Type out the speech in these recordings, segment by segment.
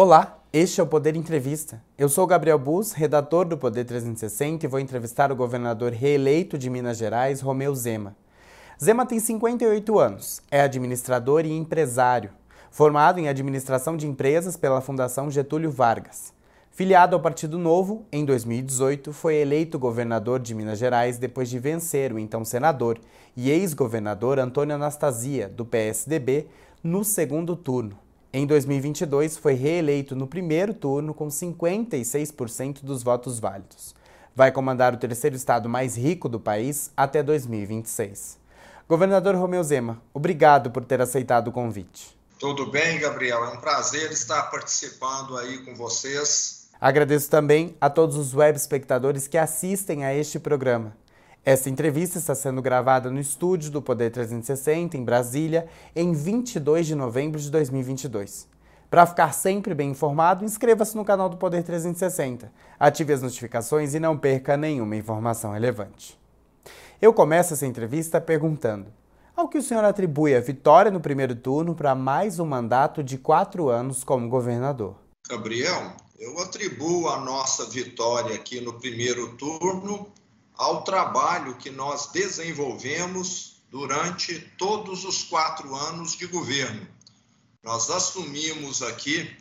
Olá, este é o Poder Entrevista. Eu sou Gabriel Bus, redator do Poder 360 e vou entrevistar o governador reeleito de Minas Gerais, Romeu Zema. Zema tem 58 anos, é administrador e empresário, formado em administração de empresas pela Fundação Getúlio Vargas. Filiado ao Partido Novo, em 2018 foi eleito governador de Minas Gerais depois de vencer o então senador e ex-governador Antônio Anastasia, do PSDB, no segundo turno. Em 2022, foi reeleito no primeiro turno com 56% dos votos válidos. Vai comandar o terceiro estado mais rico do país até 2026. Governador Romeu Zema, obrigado por ter aceitado o convite. Tudo bem, Gabriel? É um prazer estar participando aí com vocês. Agradeço também a todos os web espectadores que assistem a este programa. Esta entrevista está sendo gravada no estúdio do Poder 360, em Brasília, em 22 de novembro de 2022. Para ficar sempre bem informado, inscreva-se no canal do Poder 360, ative as notificações e não perca nenhuma informação relevante. Eu começo essa entrevista perguntando: ao que o senhor atribui a vitória no primeiro turno para mais um mandato de quatro anos como governador? Gabriel, eu atribuo a nossa vitória aqui no primeiro turno ao trabalho que nós desenvolvemos durante todos os quatro anos de governo. Nós assumimos aqui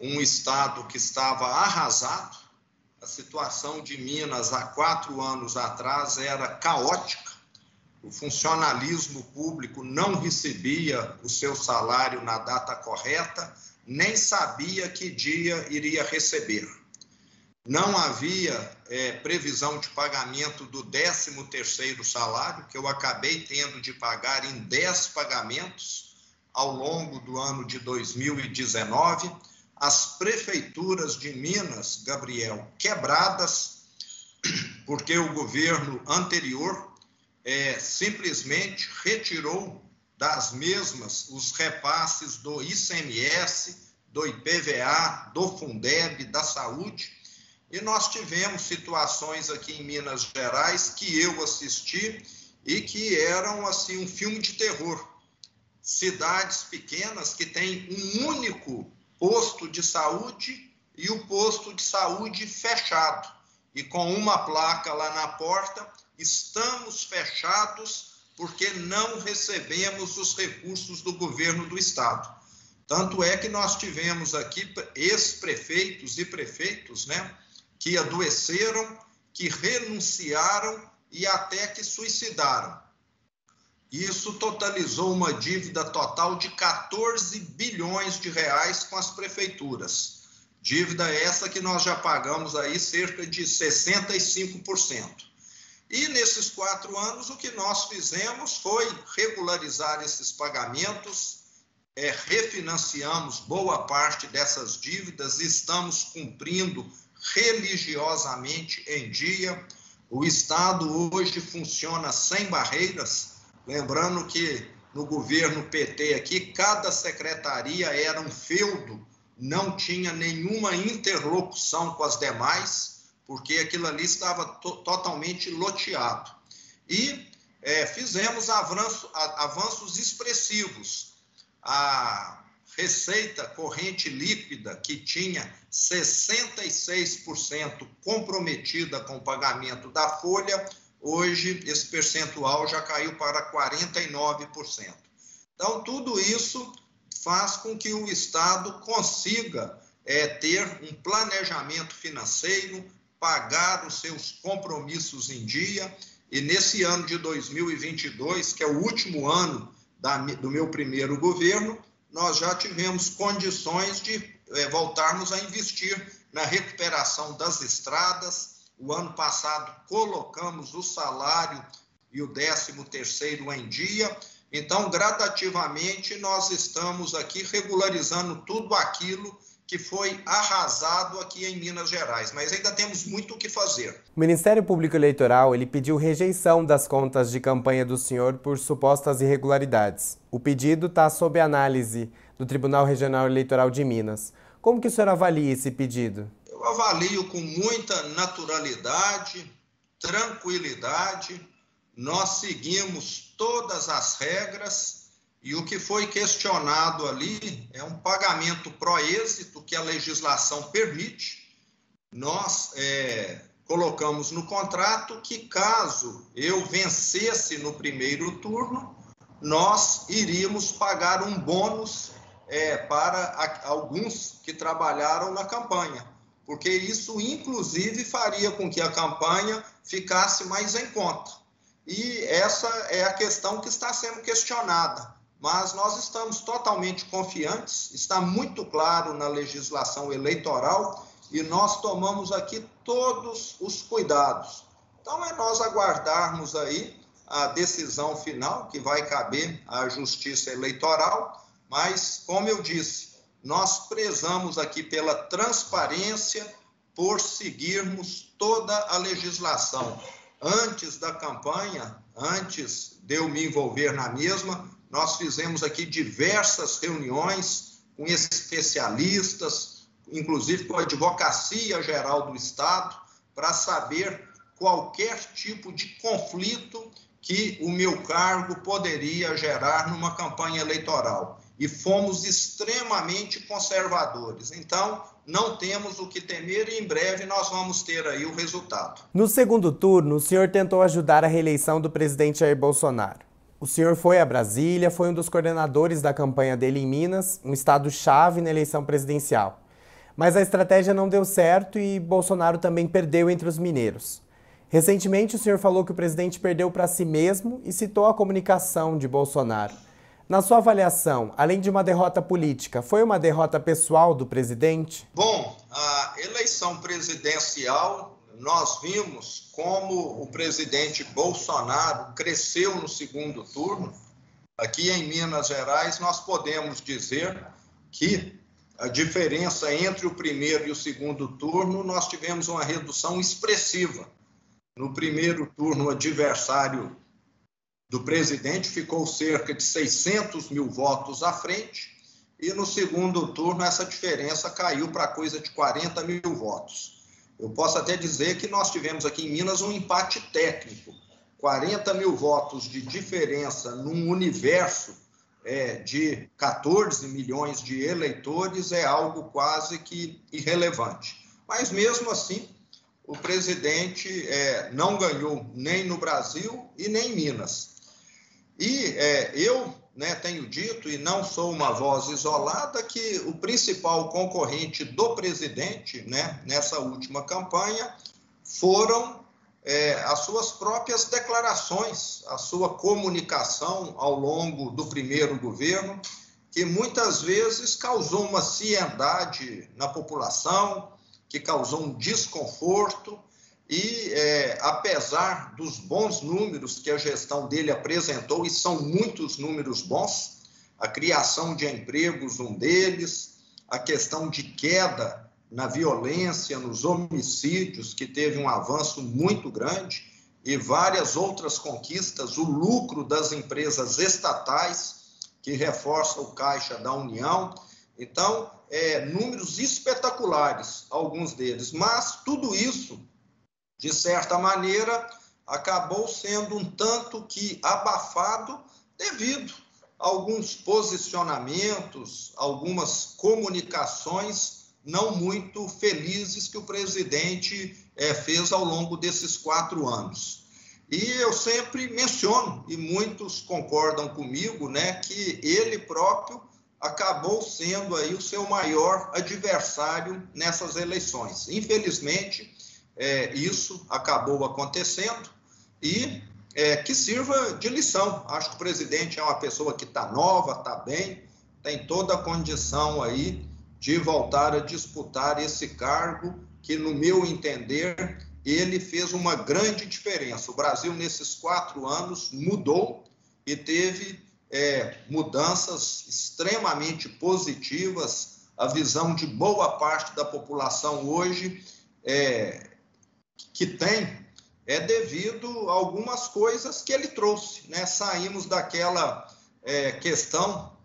um estado que estava arrasado, a situação de Minas há quatro anos atrás era caótica, o funcionalismo público não recebia o seu salário na data correta, nem sabia que dia iria receber não havia é, previsão de pagamento do 13º salário, que eu acabei tendo de pagar em 10 pagamentos ao longo do ano de 2019. As prefeituras de Minas, Gabriel, quebradas, porque o governo anterior é, simplesmente retirou das mesmas os repasses do ICMS, do IPVA, do Fundeb, da saúde, e nós tivemos situações aqui em Minas Gerais que eu assisti e que eram assim um filme de terror. Cidades pequenas que têm um único posto de saúde e o posto de saúde fechado. E com uma placa lá na porta, estamos fechados porque não recebemos os recursos do governo do estado. Tanto é que nós tivemos aqui ex-prefeitos e prefeitos, né, que adoeceram, que renunciaram e até que suicidaram. Isso totalizou uma dívida total de 14 bilhões de reais com as prefeituras. Dívida essa que nós já pagamos aí cerca de 65%. E nesses quatro anos, o que nós fizemos foi regularizar esses pagamentos, é, refinanciamos boa parte dessas dívidas, estamos cumprindo religiosamente em dia. O Estado hoje funciona sem barreiras, lembrando que no governo PT aqui, cada secretaria era um feudo, não tinha nenhuma interlocução com as demais, porque aquilo ali estava to totalmente loteado. E é, fizemos avanço, avanços expressivos. A receita corrente líquida, que tinha 66% comprometida com o pagamento da folha, hoje esse percentual já caiu para 49%. Então, tudo isso faz com que o Estado consiga é, ter um planejamento financeiro, pagar os seus compromissos em dia. E nesse ano de 2022, que é o último ano da, do meu primeiro governo, nós já tivemos condições de é, voltarmos a investir na recuperação das estradas. O ano passado colocamos o salário e o 13 terceiro em dia. Então, gradativamente, nós estamos aqui regularizando tudo aquilo que foi arrasado aqui em Minas Gerais, mas ainda temos muito o que fazer. O Ministério Público Eleitoral ele pediu rejeição das contas de campanha do senhor por supostas irregularidades. O pedido está sob análise do Tribunal Regional Eleitoral de Minas. Como que o senhor avalia esse pedido? Eu avalio com muita naturalidade, tranquilidade. Nós seguimos todas as regras e o que foi questionado ali é um pagamento pró-êxito que a legislação permite. Nós é, colocamos no contrato que, caso eu vencesse no primeiro turno, nós iríamos pagar um bônus é, para a, alguns que trabalharam na campanha, porque isso, inclusive, faria com que a campanha ficasse mais em conta. E essa é a questão que está sendo questionada. Mas nós estamos totalmente confiantes, está muito claro na legislação eleitoral e nós tomamos aqui todos os cuidados. Então é nós aguardarmos aí a decisão final que vai caber à Justiça Eleitoral, mas como eu disse, nós prezamos aqui pela transparência, por seguirmos toda a legislação. Antes da campanha, antes de eu me envolver na mesma, nós fizemos aqui diversas reuniões com especialistas, inclusive com a Advocacia Geral do Estado, para saber qualquer tipo de conflito que o meu cargo poderia gerar numa campanha eleitoral. E fomos extremamente conservadores. Então, não temos o que temer e em breve nós vamos ter aí o resultado. No segundo turno, o senhor tentou ajudar a reeleição do presidente Jair Bolsonaro. O senhor foi a Brasília, foi um dos coordenadores da campanha dele em Minas, um estado-chave na eleição presidencial. Mas a estratégia não deu certo e Bolsonaro também perdeu entre os mineiros. Recentemente, o senhor falou que o presidente perdeu para si mesmo e citou a comunicação de Bolsonaro. Na sua avaliação, além de uma derrota política, foi uma derrota pessoal do presidente? Bom, a eleição presidencial nós vimos como o presidente Bolsonaro cresceu no segundo turno. Aqui em Minas Gerais, nós podemos dizer que a diferença entre o primeiro e o segundo turno, nós tivemos uma redução expressiva. No primeiro turno, o adversário do presidente ficou cerca de 600 mil votos à frente, e no segundo turno, essa diferença caiu para coisa de 40 mil votos. Eu posso até dizer que nós tivemos aqui em Minas um empate técnico. 40 mil votos de diferença num universo é, de 14 milhões de eleitores é algo quase que irrelevante. Mas mesmo assim, o presidente é, não ganhou nem no Brasil e nem em Minas. E é, eu né, tenho dito, e não sou uma voz isolada, que o principal concorrente do presidente né, nessa última campanha foram é, as suas próprias declarações, a sua comunicação ao longo do primeiro governo, que muitas vezes causou uma ciendade na população, que causou um desconforto e, é, apesar dos bons números que a gestão dele apresentou, e são muitos números bons, a criação de empregos, um deles, a questão de queda na violência, nos homicídios, que teve um avanço muito grande, e várias outras conquistas, o lucro das empresas estatais, que reforça o caixa da União. Então, é, números espetaculares, alguns deles, mas tudo isso de certa maneira, acabou sendo um tanto que abafado devido a alguns posicionamentos, algumas comunicações não muito felizes que o presidente é, fez ao longo desses quatro anos. E eu sempre menciono, e muitos concordam comigo, né, que ele próprio acabou sendo aí o seu maior adversário nessas eleições. Infelizmente, é, isso acabou acontecendo e é, que sirva de lição. Acho que o presidente é uma pessoa que está nova, está bem, tem toda a condição aí de voltar a disputar esse cargo que, no meu entender, ele fez uma grande diferença. O Brasil, nesses quatro anos, mudou e teve é, mudanças extremamente positivas. A visão de boa parte da população hoje é, que tem é devido a algumas coisas que ele trouxe. Né? Saímos daquela é, questão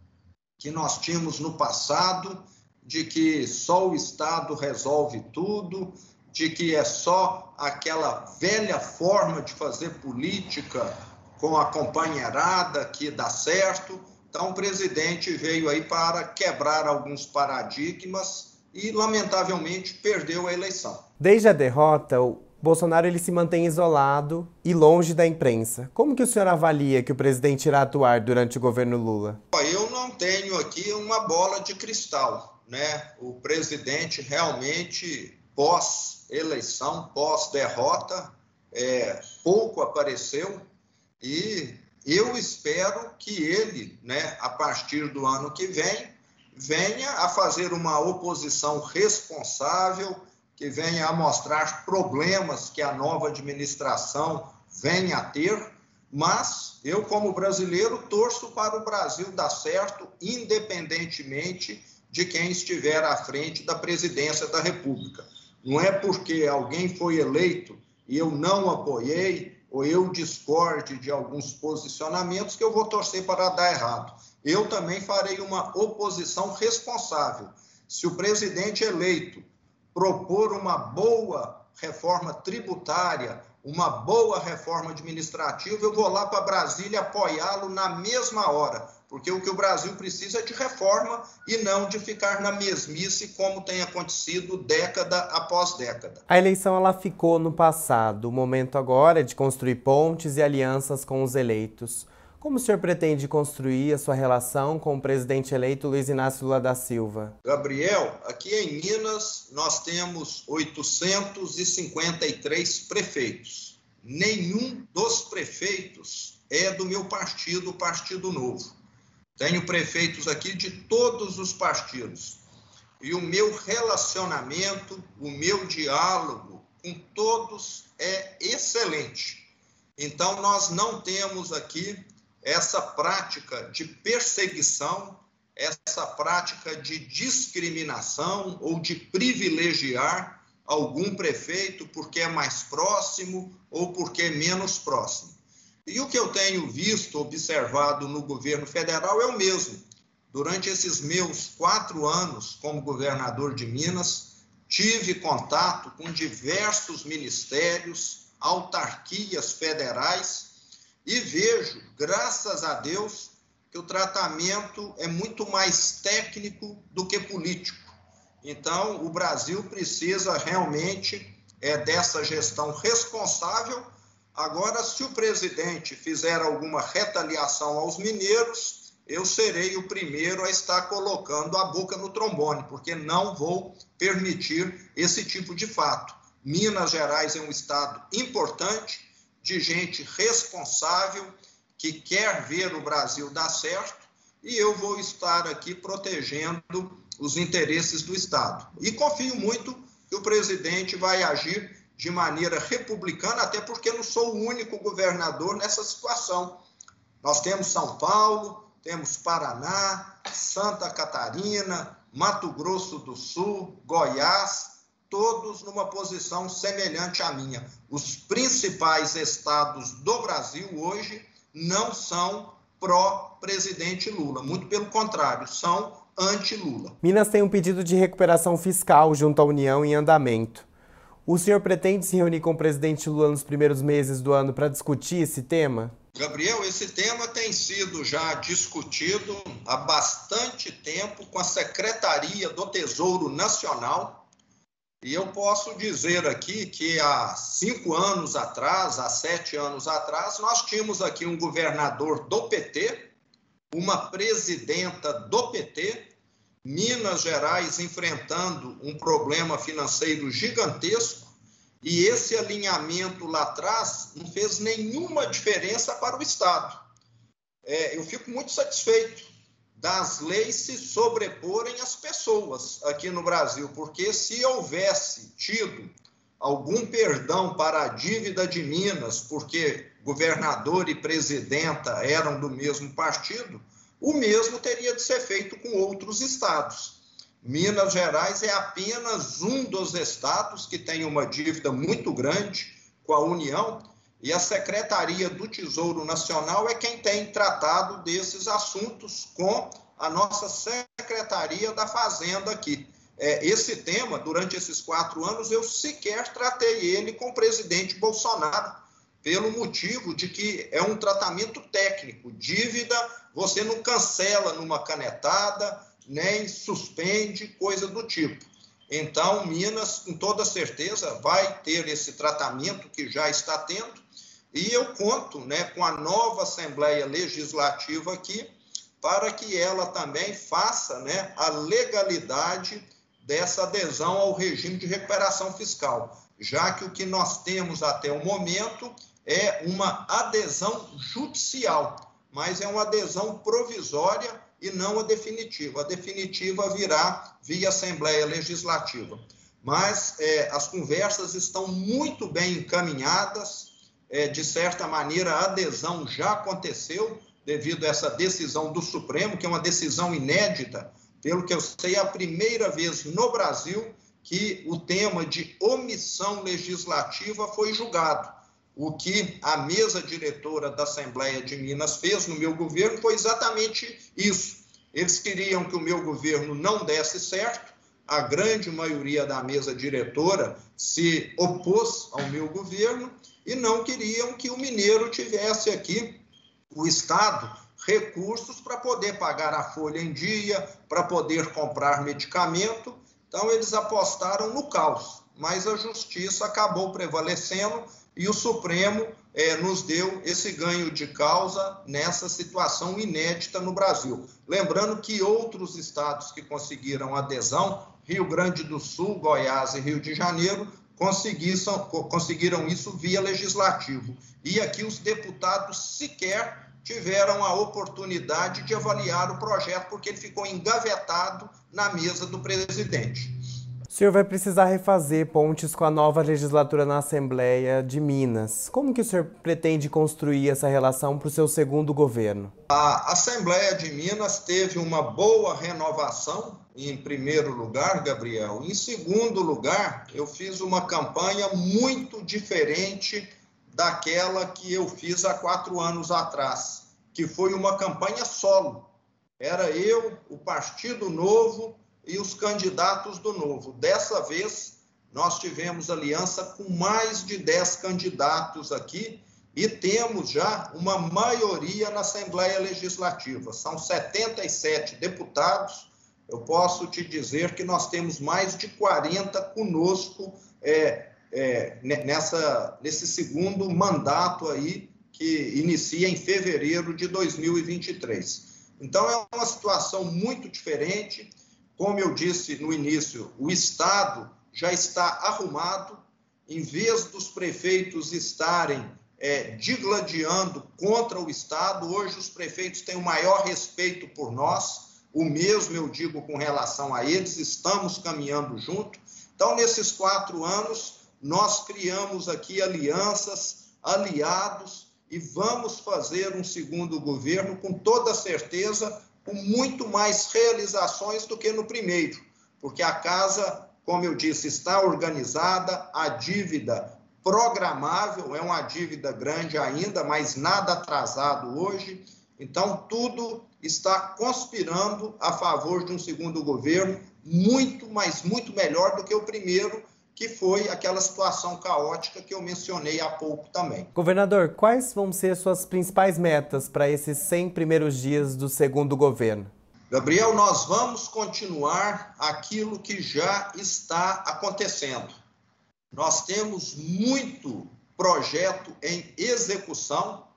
que nós tínhamos no passado, de que só o Estado resolve tudo, de que é só aquela velha forma de fazer política com a companheirada que dá certo. Então, o presidente veio aí para quebrar alguns paradigmas e, lamentavelmente, perdeu a eleição. Desde a derrota, o Bolsonaro ele se mantém isolado e longe da imprensa. Como que o senhor avalia que o presidente irá atuar durante o governo Lula? Eu não tenho aqui uma bola de cristal, né? O presidente realmente pós eleição, pós derrota, é, pouco apareceu e eu espero que ele, né, a partir do ano que vem, venha a fazer uma oposição responsável que venha a mostrar problemas que a nova administração venha a ter, mas eu, como brasileiro, torço para o Brasil dar certo, independentemente de quem estiver à frente da presidência da República. Não é porque alguém foi eleito e eu não apoiei ou eu discorde de alguns posicionamentos que eu vou torcer para dar errado. Eu também farei uma oposição responsável. Se o presidente eleito propor uma boa reforma tributária, uma boa reforma administrativa, eu vou lá para Brasília apoiá-lo na mesma hora, porque o que o Brasil precisa é de reforma e não de ficar na mesmice como tem acontecido década após década. A eleição ela ficou no passado, o momento agora é de construir pontes e alianças com os eleitos. Como o senhor pretende construir a sua relação com o presidente eleito Luiz Inácio Lula da Silva? Gabriel, aqui em Minas nós temos 853 prefeitos. Nenhum dos prefeitos é do meu partido, o Partido Novo. Tenho prefeitos aqui de todos os partidos. E o meu relacionamento, o meu diálogo com todos é excelente. Então, nós não temos aqui essa prática de perseguição, essa prática de discriminação ou de privilegiar algum prefeito porque é mais próximo ou porque é menos próximo. E o que eu tenho visto, observado no governo federal é o mesmo. Durante esses meus quatro anos como governador de Minas, tive contato com diversos ministérios, autarquias federais e vejo, graças a Deus, que o tratamento é muito mais técnico do que político. Então, o Brasil precisa realmente é, dessa gestão responsável. Agora, se o presidente fizer alguma retaliação aos mineiros, eu serei o primeiro a estar colocando a boca no trombone, porque não vou permitir esse tipo de fato. Minas Gerais é um estado importante, de gente responsável que quer ver o Brasil dar certo e eu vou estar aqui protegendo os interesses do Estado. E confio muito que o presidente vai agir de maneira republicana, até porque não sou o único governador nessa situação. Nós temos São Paulo, temos Paraná, Santa Catarina, Mato Grosso do Sul, Goiás, todos numa posição semelhante à minha. Os principais estados do Brasil hoje não são pró-presidente Lula, muito pelo contrário, são anti-Lula. Minas tem um pedido de recuperação fiscal junto à União em andamento. O senhor pretende se reunir com o presidente Lula nos primeiros meses do ano para discutir esse tema? Gabriel, esse tema tem sido já discutido há bastante tempo com a Secretaria do Tesouro Nacional e eu posso dizer aqui que há cinco anos atrás, há sete anos atrás, nós tínhamos aqui um governador do PT, uma presidenta do PT, Minas Gerais enfrentando um problema financeiro gigantesco, e esse alinhamento lá atrás não fez nenhuma diferença para o Estado. É, eu fico muito satisfeito das leis se sobreporem às pessoas aqui no Brasil, porque se houvesse tido algum perdão para a dívida de Minas, porque governador e presidenta eram do mesmo partido, o mesmo teria de ser feito com outros estados. Minas Gerais é apenas um dos estados que tem uma dívida muito grande com a União e a Secretaria do Tesouro Nacional é quem tem tratado desses assuntos com a nossa Secretaria da Fazenda aqui. É, esse tema, durante esses quatro anos, eu sequer tratei ele com o presidente Bolsonaro, pelo motivo de que é um tratamento técnico. Dívida você não cancela numa canetada, nem suspende, coisa do tipo. Então, Minas, com toda certeza, vai ter esse tratamento que já está tendo, e eu conto né, com a nova Assembleia Legislativa aqui, para que ela também faça né, a legalidade dessa adesão ao regime de recuperação fiscal, já que o que nós temos até o momento é uma adesão judicial, mas é uma adesão provisória e não a definitiva. A definitiva virá via Assembleia Legislativa. Mas é, as conversas estão muito bem encaminhadas, é, de certa maneira, a adesão já aconteceu devido a essa decisão do Supremo, que é uma decisão inédita, pelo que eu sei, é a primeira vez no Brasil que o tema de omissão legislativa foi julgado. O que a mesa diretora da Assembleia de Minas fez no meu governo foi exatamente isso. Eles queriam que o meu governo não desse certo, a grande maioria da mesa diretora se opôs ao meu governo e não queriam que o mineiro tivesse aqui, o Estado, recursos para poder pagar a folha em dia, para poder comprar medicamento. Então, eles apostaram no caos, mas a justiça acabou prevalecendo e o Supremo é, nos deu esse ganho de causa nessa situação inédita no Brasil. Lembrando que outros estados que conseguiram adesão, Rio Grande do Sul, Goiás e Rio de Janeiro, conseguiram isso via legislativo. E aqui os deputados sequer tiveram a oportunidade de avaliar o projeto, porque ele ficou engavetado na mesa do presidente. O senhor vai precisar refazer pontes com a nova legislatura na Assembleia de Minas. Como que o senhor pretende construir essa relação para o seu segundo governo? A Assembleia de Minas teve uma boa renovação, em primeiro lugar, Gabriel. Em segundo lugar, eu fiz uma campanha muito diferente daquela que eu fiz há quatro anos atrás, que foi uma campanha solo. Era eu, o Partido Novo e os candidatos do Novo. Dessa vez, nós tivemos aliança com mais de 10 candidatos aqui e temos já uma maioria na Assembleia Legislativa. São 77 deputados. Eu posso te dizer que nós temos mais de 40 conosco é, é, nessa, nesse segundo mandato aí, que inicia em fevereiro de 2023. Então, é uma situação muito diferente como eu disse no início, o Estado já está arrumado, em vez dos prefeitos estarem é, digladiando contra o Estado, hoje os prefeitos têm o maior respeito por nós, o mesmo eu digo com relação a eles, estamos caminhando junto. Então, nesses quatro anos, nós criamos aqui alianças, aliados, e vamos fazer um segundo governo com toda certeza com muito mais realizações do que no primeiro, porque a casa, como eu disse, está organizada, a dívida programável, é uma dívida grande ainda, mas nada atrasado hoje. Então, tudo está conspirando a favor de um segundo governo muito, mas muito melhor do que o primeiro, que foi aquela situação caótica que eu mencionei há pouco também. Governador, quais vão ser suas principais metas para esses 100 primeiros dias do segundo governo? Gabriel, nós vamos continuar aquilo que já está acontecendo. Nós temos muito projeto em execução.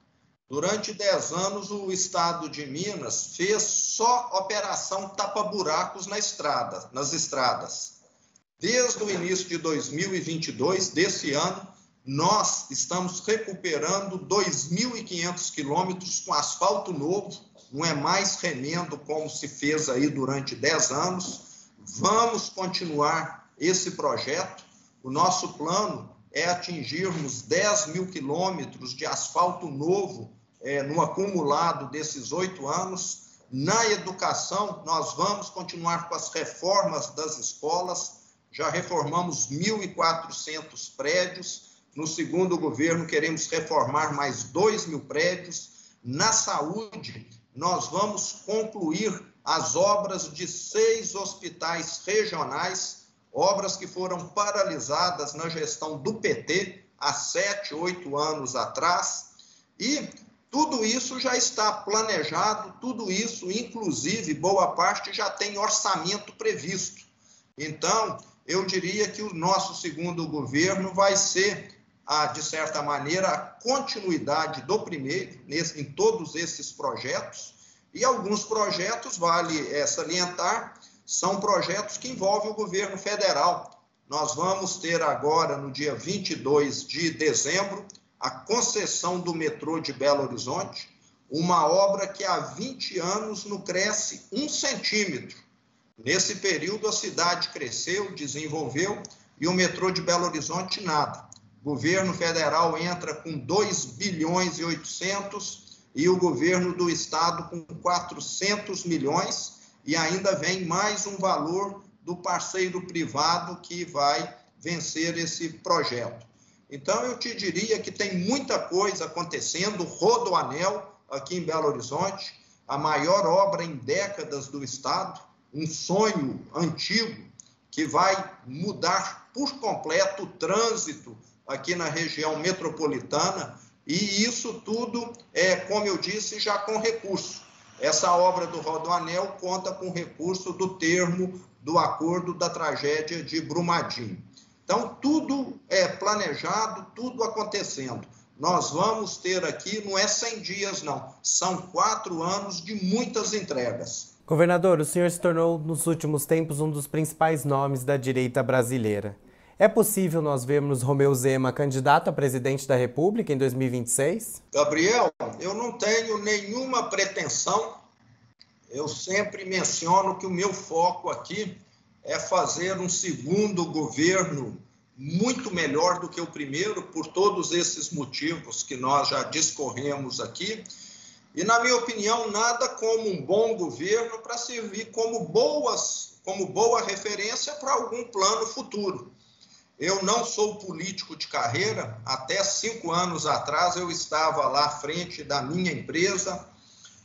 Durante 10 anos, o Estado de Minas fez só operação tapa-buracos na estrada, nas estradas. Desde o início de 2022, desse ano, nós estamos recuperando 2.500 quilômetros com asfalto novo, não é mais remendo como se fez aí durante 10 anos. Vamos continuar esse projeto. O nosso plano é atingirmos 10 mil quilômetros de asfalto novo é, no acumulado desses oito anos. Na educação, nós vamos continuar com as reformas das escolas, já reformamos 1.400 prédios. No segundo governo, queremos reformar mais 2 mil prédios. Na saúde, nós vamos concluir as obras de seis hospitais regionais, obras que foram paralisadas na gestão do PT há sete, oito anos atrás. E Tudo isso já está planejado, tudo isso, inclusive, boa parte já tem orçamento previsto. Então, eu diria que o nosso segundo governo vai ser, a, de certa maneira, a continuidade do primeiro, nesse, em todos esses projetos, e alguns projetos, vale é, salientar, são projetos que envolvem o governo federal. Nós vamos ter agora, no dia 22 de dezembro, a concessão do metrô de Belo Horizonte, uma obra que há 20 anos não cresce um centímetro. Nesse período, a cidade cresceu, desenvolveu e o metrô de Belo Horizonte nada. O governo federal entra com 2 bilhões e 800 e o governo do estado com 400 milhões e ainda vem mais um valor do parceiro privado que vai vencer esse projeto. Então, eu te diria que tem muita coisa acontecendo. Rodoanel, aqui em Belo Horizonte, a maior obra em décadas do Estado, um sonho antigo que vai mudar por completo o trânsito aqui na região metropolitana. E isso tudo é, como eu disse, já com recurso. Essa obra do Rodoanel conta com recurso do termo do acordo da tragédia de Brumadinho. Então, tudo é planejado, tudo acontecendo. Nós vamos ter aqui, não é 100 dias, não, são quatro anos de muitas entregas. Governador, o senhor se tornou, nos últimos tempos, um dos principais nomes da direita brasileira. É possível nós vermos Romeu Zema candidato a presidente da República em 2026? Gabriel, eu não tenho nenhuma pretensão. Eu sempre menciono que o meu foco aqui é fazer um segundo governo muito melhor do que o primeiro, por todos esses motivos que nós já discorremos aqui. E, na minha opinião, nada como um bom governo para servir como, boas, como boa referência para algum plano futuro. Eu não sou político de carreira, até cinco anos atrás eu estava lá à frente da minha empresa,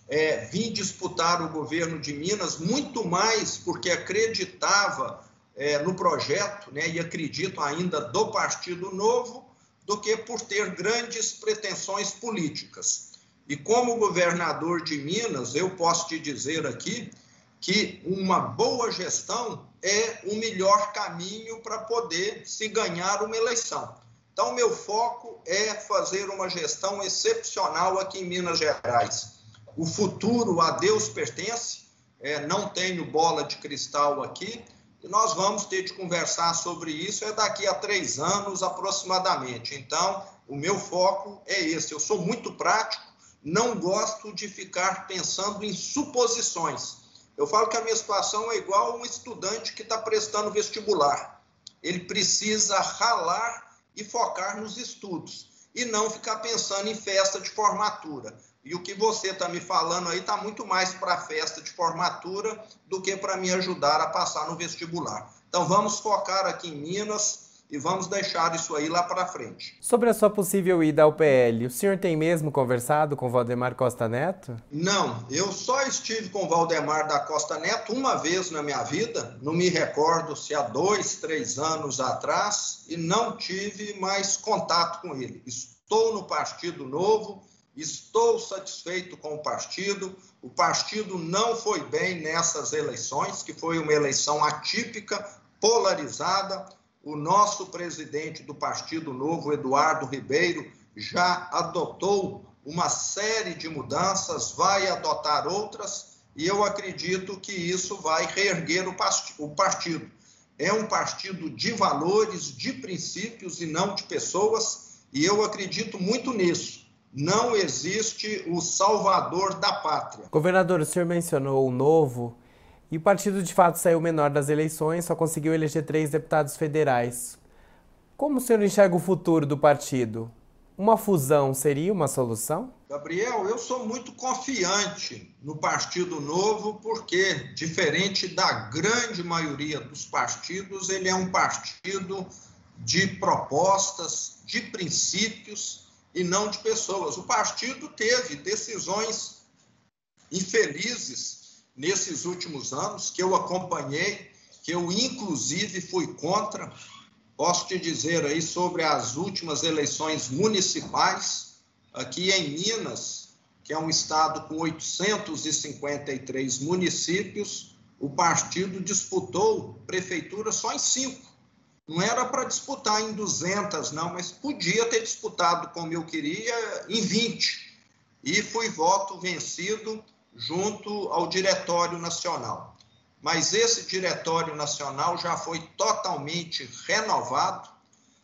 é, vim disputar o governo de Minas muito mais porque acreditava é, no projeto, né, e acredito ainda do Partido Novo, do que por ter grandes pretensões políticas. E como governador de Minas, eu posso te dizer aqui que uma boa gestão é o melhor caminho para poder se ganhar uma eleição. Então, meu foco é fazer uma gestão excepcional aqui em Minas Gerais o futuro a Deus pertence, é, não tenho bola de cristal aqui, e nós vamos ter de conversar sobre isso é daqui a três anos aproximadamente. Então, o meu foco é esse. Eu sou muito prático, não gosto de ficar pensando em suposições. Eu falo que a minha situação é igual a um estudante que está prestando vestibular. Ele precisa ralar e focar nos estudos e não ficar pensando em festa de formatura. E o que você está me falando aí está muito mais para a festa de formatura do que para me ajudar a passar no vestibular. Então vamos focar aqui em Minas e vamos deixar isso aí lá para frente. Sobre a sua possível ida ao PL, o senhor tem mesmo conversado com Valdemar Costa Neto? Não, eu só estive com Valdemar da Costa Neto uma vez na minha vida, não me recordo se há dois, três anos atrás, e não tive mais contato com ele. Estou no Partido Novo, Estou satisfeito com o partido. O partido não foi bem nessas eleições, que foi uma eleição atípica, polarizada. O nosso presidente do Partido Novo, Eduardo Ribeiro, já adotou uma série de mudanças, vai adotar outras, e eu acredito que isso vai reerguer o partido. É um partido de valores, de princípios e não de pessoas, e eu acredito muito nisso não existe o salvador da pátria. Governador, o senhor mencionou o novo e o partido de fato saiu menor das eleições, só conseguiu eleger três deputados federais. Como o senhor enxerga o futuro do partido? Uma fusão seria uma solução? Gabriel, eu sou muito confiante no Partido Novo, porque, diferente da grande maioria dos partidos, ele é um partido de propostas, de princípios e não de pessoas. O partido teve decisões infelizes nesses últimos anos, que eu acompanhei, que eu inclusive fui contra. Posso te dizer aí sobre as últimas eleições municipais. Aqui em Minas, que é um estado com 853 municípios, o partido disputou prefeitura só em cinco. Não era para disputar em 200, não, mas podia ter disputado como eu queria em 20. E fui voto vencido junto ao Diretório Nacional. Mas esse Diretório Nacional já foi totalmente renovado.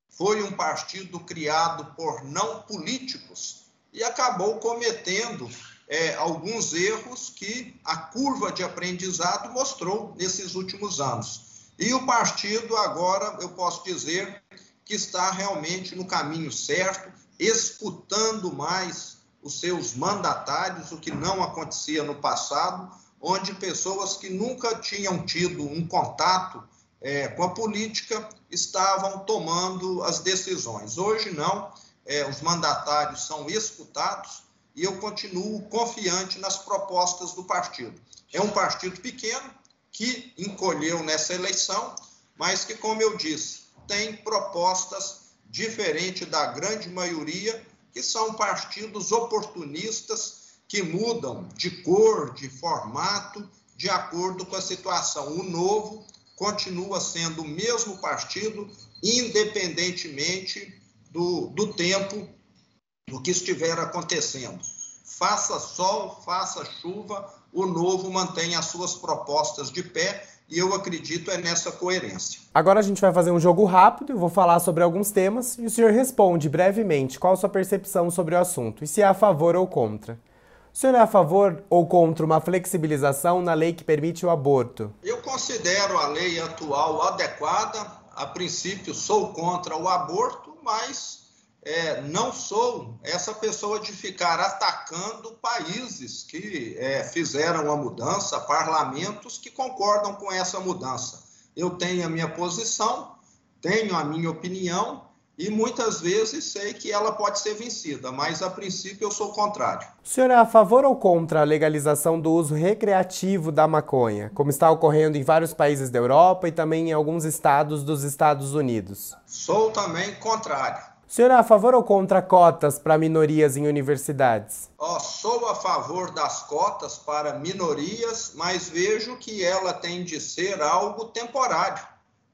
Foi um partido criado por não políticos e acabou cometendo é, alguns erros que a curva de aprendizado mostrou nesses últimos anos. E o partido agora, eu posso dizer, que está realmente no caminho certo, escutando mais os seus mandatários, o que não acontecia no passado, onde pessoas que nunca tinham tido um contato é, com a política estavam tomando as decisões. Hoje não, é, os mandatários são escutados e eu continuo confiante nas propostas do partido. É um partido pequeno, que encolheu nessa eleição, mas que, como eu disse, tem propostas diferentes da grande maioria, que são partidos oportunistas que mudam de cor, de formato, de acordo com a situação. O novo continua sendo o mesmo partido, independentemente do, do tempo do que estiver acontecendo. Faça sol, faça chuva, o novo mantém as suas propostas de pé e eu acredito é nessa coerência. Agora a gente vai fazer um jogo rápido, eu vou falar sobre alguns temas e o senhor responde brevemente qual a sua percepção sobre o assunto e se é a favor ou contra. O senhor é a favor ou contra uma flexibilização na lei que permite o aborto? Eu considero a lei atual adequada. A princípio, sou contra o aborto, mas é, não sou essa pessoa de ficar atacando países que é, fizeram a mudança, parlamentos que concordam com essa mudança. Eu tenho a minha posição, tenho a minha opinião e muitas vezes sei que ela pode ser vencida, mas a princípio eu sou contrário. O senhor é a favor ou contra a legalização do uso recreativo da maconha, como está ocorrendo em vários países da Europa e também em alguns estados dos Estados Unidos? Sou também contrário. O senhor é a favor ou contra cotas para minorias em universidades? Oh, sou a favor das cotas para minorias, mas vejo que ela tem de ser algo temporário,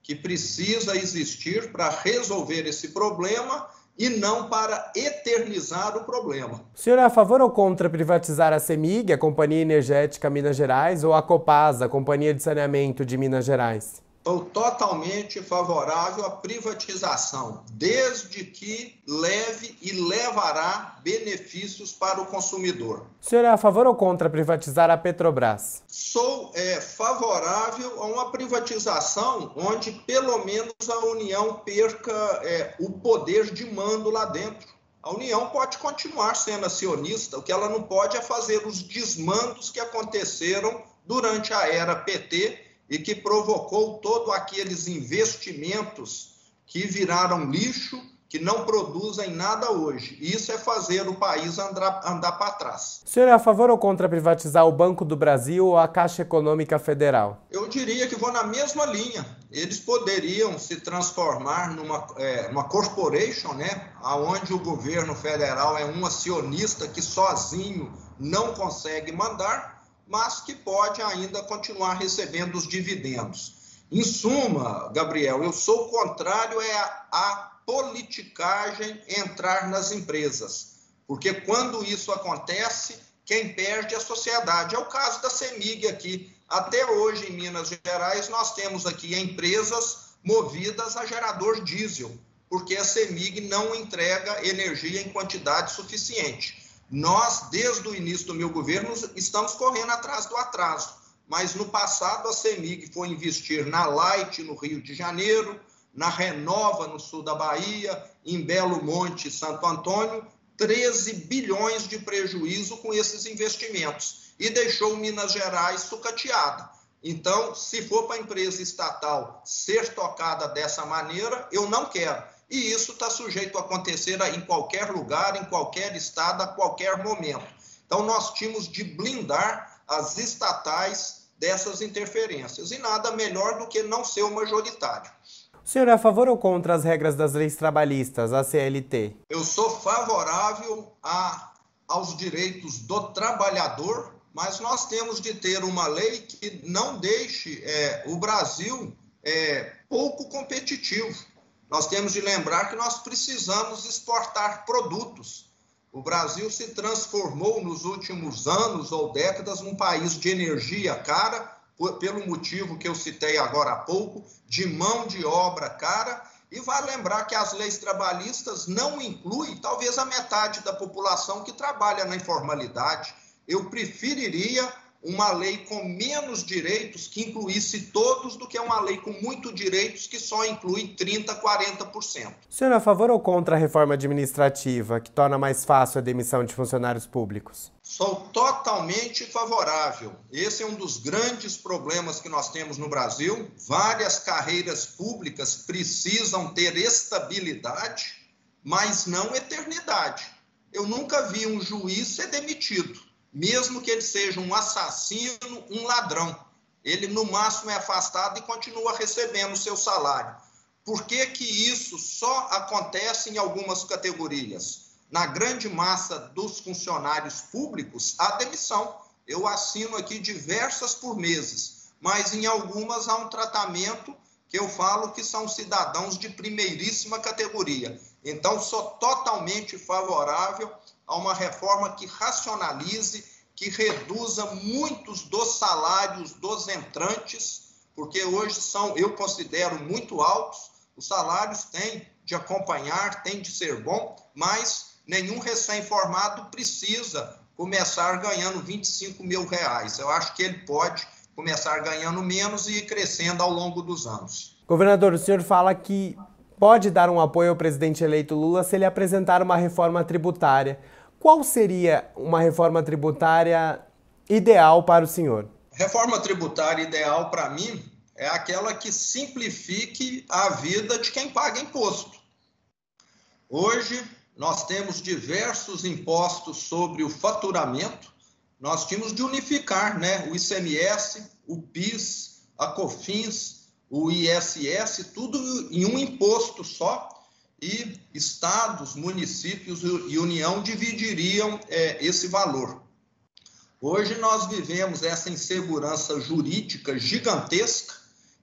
que precisa existir para resolver esse problema e não para eternizar o problema. O senhor é a favor ou contra privatizar a CEMIG, a Companhia Energética Minas Gerais, ou a Copasa, a Companhia de Saneamento de Minas Gerais? Estou totalmente favorável à privatização, desde que leve e levará benefícios para o consumidor. O senhor é a favor ou contra privatizar a Petrobras? Sou é, favorável a uma privatização onde pelo menos a União perca é, o poder de mando lá dentro. A União pode continuar sendo acionista, o que ela não pode é fazer os desmandos que aconteceram durante a era PT e que provocou todos aqueles investimentos que viraram lixo, que não produzem nada hoje. Isso é fazer o país andar, andar para trás. O senhor é a favor ou contra privatizar o Banco do Brasil ou a Caixa Econômica Federal? Eu diria que vou na mesma linha. Eles poderiam se transformar numa, é, numa corporation, né? onde o governo federal é um acionista que sozinho não consegue mandar mas que pode ainda continuar recebendo os dividendos. Em suma, Gabriel, eu sou contrário é a, a politicagem entrar nas empresas, porque quando isso acontece, quem perde é a sociedade. É o caso da CEMIG aqui. Até hoje, em Minas Gerais, nós temos aqui empresas movidas a gerador diesel, porque a CEMIG não entrega energia em quantidade suficiente. Nós, desde o início do meu governo, estamos correndo atrás do atraso. Mas no passado, a CEMIG foi investir na Light, no Rio de Janeiro, na Renova, no sul da Bahia, em Belo Monte, Santo Antônio, 13 bilhões de prejuízo com esses investimentos e deixou Minas Gerais sucateada. Então, se for para a empresa estatal ser tocada dessa maneira, eu não quero. E isso está sujeito a acontecer em qualquer lugar, em qualquer estado, a qualquer momento. Então, nós tínhamos de blindar as estatais dessas interferências. E nada melhor do que não ser o majoritário. O senhor é a favor ou contra as regras das leis trabalhistas, a CLT? Eu sou favorável a aos direitos do trabalhador, mas nós temos de ter uma lei que não deixe é, o Brasil é, pouco competitivo. Nós temos de lembrar que nós precisamos exportar produtos. O Brasil se transformou nos últimos anos ou décadas num país de energia cara, pelo motivo que eu citei agora há pouco, de mão de obra cara. E vale lembrar que as leis trabalhistas não incluem talvez a metade da população que trabalha na informalidade. Eu preferiria uma lei com menos direitos que incluísse todos do que uma lei com muito direitos que só inclui 30, 40%. O senhor é a favor ou contra a reforma administrativa que torna mais fácil a demissão de funcionários públicos? Sou totalmente favorável. Esse é um dos grandes problemas que nós temos no Brasil. Várias carreiras públicas precisam ter estabilidade, mas não eternidade. Eu nunca vi um juiz ser demitido mesmo que ele seja um assassino, um ladrão. Ele, no máximo, é afastado e continua recebendo o seu salário. Por que, que isso só acontece em algumas categorias? Na grande massa dos funcionários públicos, há demissão. Eu assino aqui diversas por meses, mas em algumas há um tratamento que eu falo que são cidadãos de primeiríssima categoria. Então, sou totalmente favorável a uma reforma que racionalize, que reduza muitos dos salários dos entrantes, porque hoje são, eu considero, muito altos. Os salários têm de acompanhar, têm de ser bom, mas nenhum recém-formado precisa começar ganhando 25 mil reais. Eu acho que ele pode começar ganhando menos e ir crescendo ao longo dos anos. Governador, o senhor fala que pode dar um apoio ao presidente eleito Lula se ele apresentar uma reforma tributária. Qual seria uma reforma tributária ideal para o senhor? Reforma tributária ideal para mim é aquela que simplifique a vida de quem paga imposto. Hoje, nós temos diversos impostos sobre o faturamento, nós tínhamos de unificar né, o ICMS, o PIS, a COFINS, o ISS, tudo em um imposto só, e estados, municípios e União dividiriam é, esse valor. Hoje nós vivemos essa insegurança jurídica gigantesca.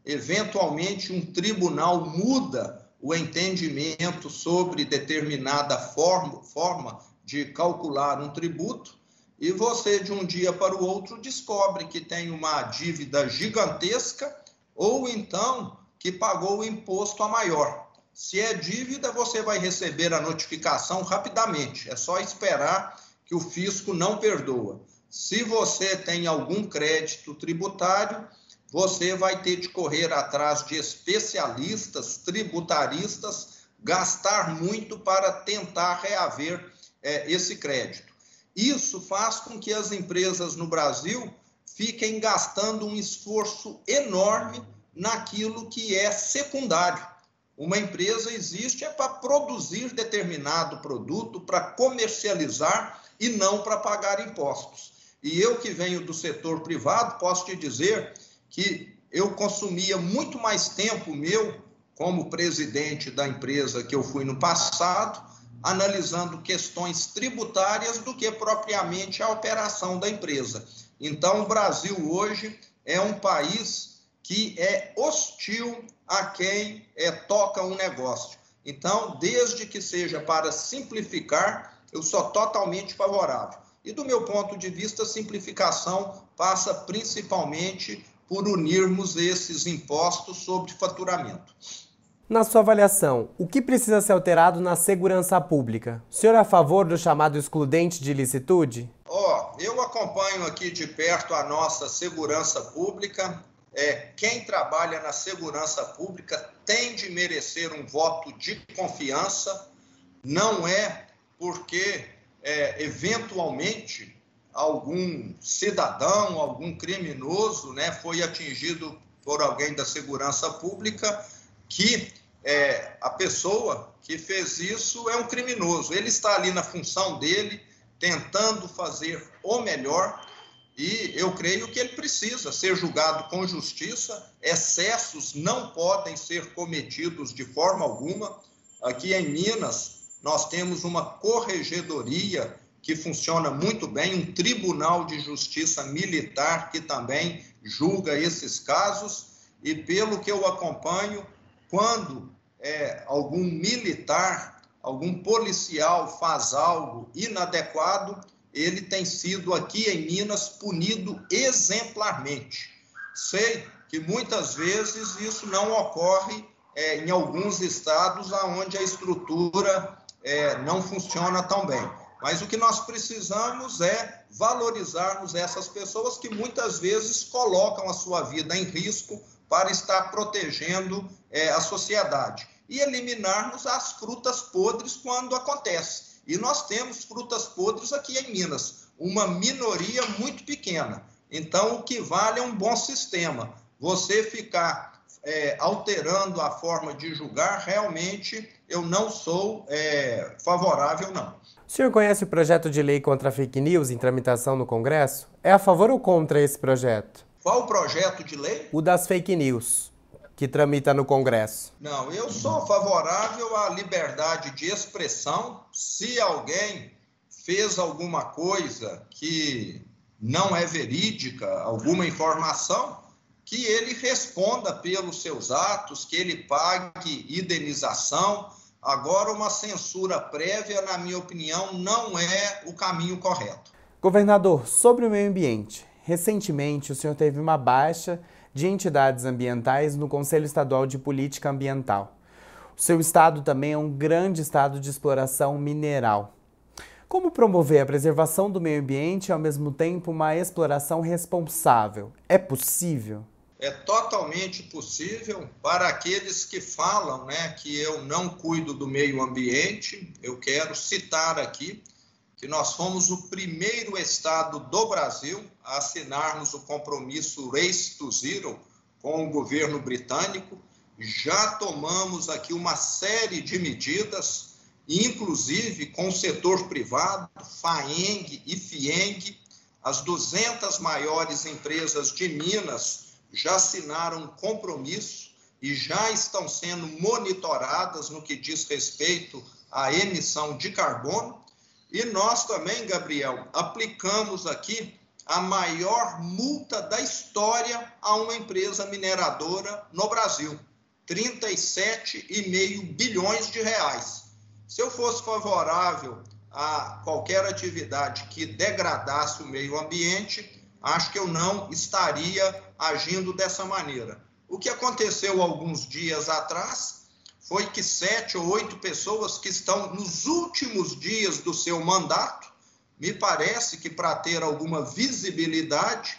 Eventualmente, um tribunal muda o entendimento sobre determinada forma, forma de calcular um tributo e você, de um dia para o outro, descobre que tem uma dívida gigantesca ou então que pagou o imposto a maior. Se é dívida, você vai receber a notificação rapidamente. É só esperar que o fisco não perdoa. Se você tem algum crédito tributário, você vai ter de correr atrás de especialistas tributaristas, gastar muito para tentar reaver é, esse crédito. Isso faz com que as empresas no Brasil fiquem gastando um esforço enorme naquilo que é secundário uma empresa existe é para produzir determinado produto, para comercializar e não para pagar impostos. E eu que venho do setor privado, posso te dizer que eu consumia muito mais tempo meu como presidente da empresa que eu fui no passado, analisando questões tributárias do que propriamente a operação da empresa. Então, o Brasil hoje é um país que é hostil a quem é, toca um negócio. Então, desde que seja para simplificar, eu sou totalmente favorável. E do meu ponto de vista, a simplificação passa principalmente por unirmos esses impostos sobre faturamento. Na sua avaliação, o que precisa ser alterado na segurança pública? O senhor é a favor do chamado excludente de licitude? Ó, oh, eu acompanho aqui de perto a nossa segurança pública é, quem trabalha na segurança pública tem de merecer um voto de confiança, não é porque é, eventualmente algum cidadão, algum criminoso né, foi atingido por alguém da segurança pública que é, a pessoa que fez isso é um criminoso. Ele está ali na função dele, tentando fazer o melhor e eu creio que ele precisa ser julgado com justiça. Excessos não podem ser cometidos de forma alguma. Aqui em Minas, nós temos uma corregedoria que funciona muito bem, um tribunal de justiça militar que também julga esses casos, e pelo que eu acompanho, quando é, algum militar, algum policial faz algo inadequado, ele tem sido aqui em Minas punido exemplarmente. Sei que muitas vezes isso não ocorre é, em alguns estados onde a estrutura é, não funciona tão bem. Mas o que nós precisamos é valorizarmos essas pessoas que muitas vezes colocam a sua vida em risco para estar protegendo é, a sociedade e eliminarmos as frutas podres quando acontece. E nós temos frutas podres aqui em Minas, uma minoria muito pequena. Então, o que vale é um bom sistema. Você ficar é, alterando a forma de julgar, realmente eu não sou é, favorável, não. O senhor conhece o projeto de lei contra fake news em tramitação no Congresso? É a favor ou contra esse projeto? Qual o projeto de lei? O das fake news, que tramita no Congresso. Não, eu sou favorável à liberdade de expressão. Se alguém fez alguma coisa que não é verídica, alguma informação, que ele responda pelos seus atos, que ele pague indenização. Agora, uma censura prévia, na minha opinião, não é o caminho correto. Governador, sobre o meio ambiente, recentemente o senhor teve uma baixa de entidades ambientais no Conselho Estadual de Política Ambiental. O seu estado também é um grande estado de exploração mineral. Como promover a preservação do meio ambiente e, ao mesmo tempo, uma exploração responsável? É possível? é totalmente possível para aqueles que falam né, que eu não cuido do meio ambiente. Eu quero citar aqui que nós fomos o primeiro estado do Brasil a assinarmos o compromisso Race to Zero com o governo britânico. Já tomamos aqui uma série de medidas, inclusive com o setor privado, FAENG e FIENG, as 200 maiores empresas de Minas já assinaram um compromisso e já estão sendo monitoradas no que diz respeito à emissão de carbono. E nós também, Gabriel, aplicamos aqui a maior multa da história a uma empresa mineradora no Brasil, 37,5 bilhões de reais. Se eu fosse favorável a qualquer atividade que degradasse o meio ambiente, acho que eu não estaria agindo dessa maneira. O que aconteceu alguns dias atrás foi que sete ou oito pessoas que estão nos últimos dias do seu mandato, me parece que para ter alguma visibilidade,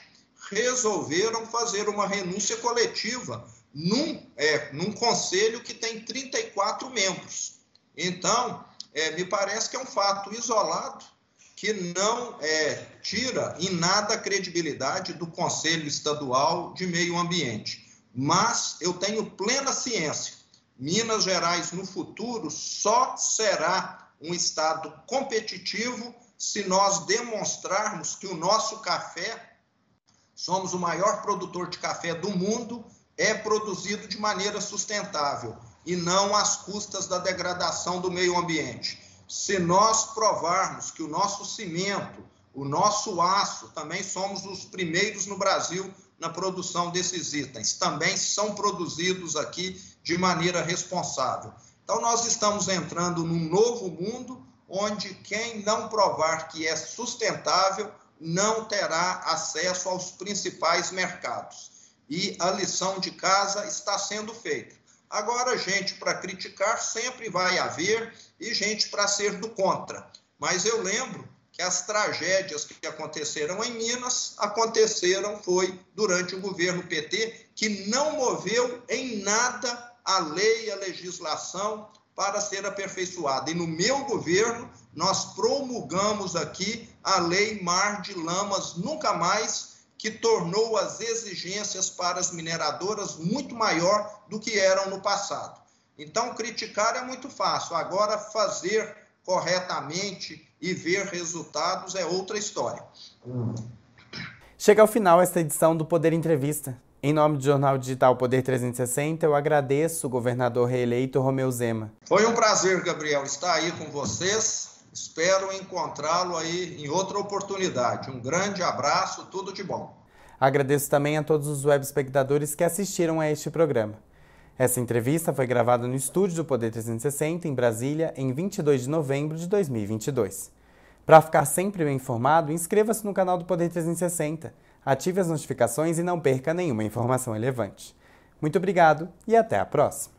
resolveram fazer uma renúncia coletiva num, é, num conselho que tem 34 membros. Então, é, me parece que é um fato isolado que não é, tira em nada a credibilidade do Conselho Estadual de Meio Ambiente. Mas eu tenho plena ciência: Minas Gerais no futuro só será um estado competitivo se nós demonstrarmos que o nosso café, somos o maior produtor de café do mundo, é produzido de maneira sustentável e não às custas da degradação do meio ambiente. Se nós provarmos que o nosso cimento, o nosso aço, também somos os primeiros no Brasil na produção desses itens, também são produzidos aqui de maneira responsável. Então, nós estamos entrando num novo mundo onde quem não provar que é sustentável não terá acesso aos principais mercados. E a lição de casa está sendo feita. Agora, gente para criticar sempre vai haver e gente para ser do contra. Mas eu lembro que as tragédias que aconteceram em Minas aconteceram foi durante o governo PT, que não moveu em nada a lei, a legislação para ser aperfeiçoada. E no meu governo, nós promulgamos aqui a lei Mar de Lamas Nunca Mais, que tornou as exigências para as mineradoras muito maior do que eram no passado. Então, criticar é muito fácil, agora fazer corretamente e ver resultados é outra história. Chega ao final esta edição do Poder Entrevista. Em nome do Jornal Digital Poder 360, eu agradeço o governador reeleito Romeu Zema. Foi um prazer, Gabriel, estar aí com vocês Espero encontrá-lo aí em outra oportunidade. Um grande abraço, tudo de bom. Agradeço também a todos os web espectadores que assistiram a este programa. Essa entrevista foi gravada no estúdio do Poder 360, em Brasília, em 22 de novembro de 2022. Para ficar sempre bem informado, inscreva-se no canal do Poder 360, ative as notificações e não perca nenhuma informação relevante. Muito obrigado e até a próxima!